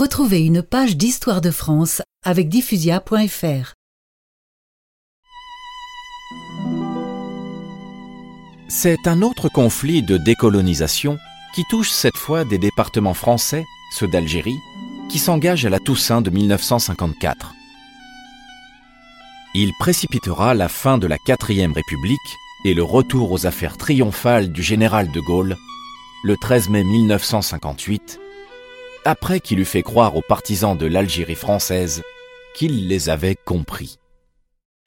Retrouvez une page d'histoire de France avec diffusia.fr. C'est un autre conflit de décolonisation qui touche cette fois des départements français, ceux d'Algérie, qui s'engagent à la Toussaint de 1954. Il précipitera la fin de la quatrième République et le retour aux affaires triomphales du général de Gaulle le 13 mai 1958, après qu'il eut fait croire aux partisans de l'Algérie française qu'il les avait compris.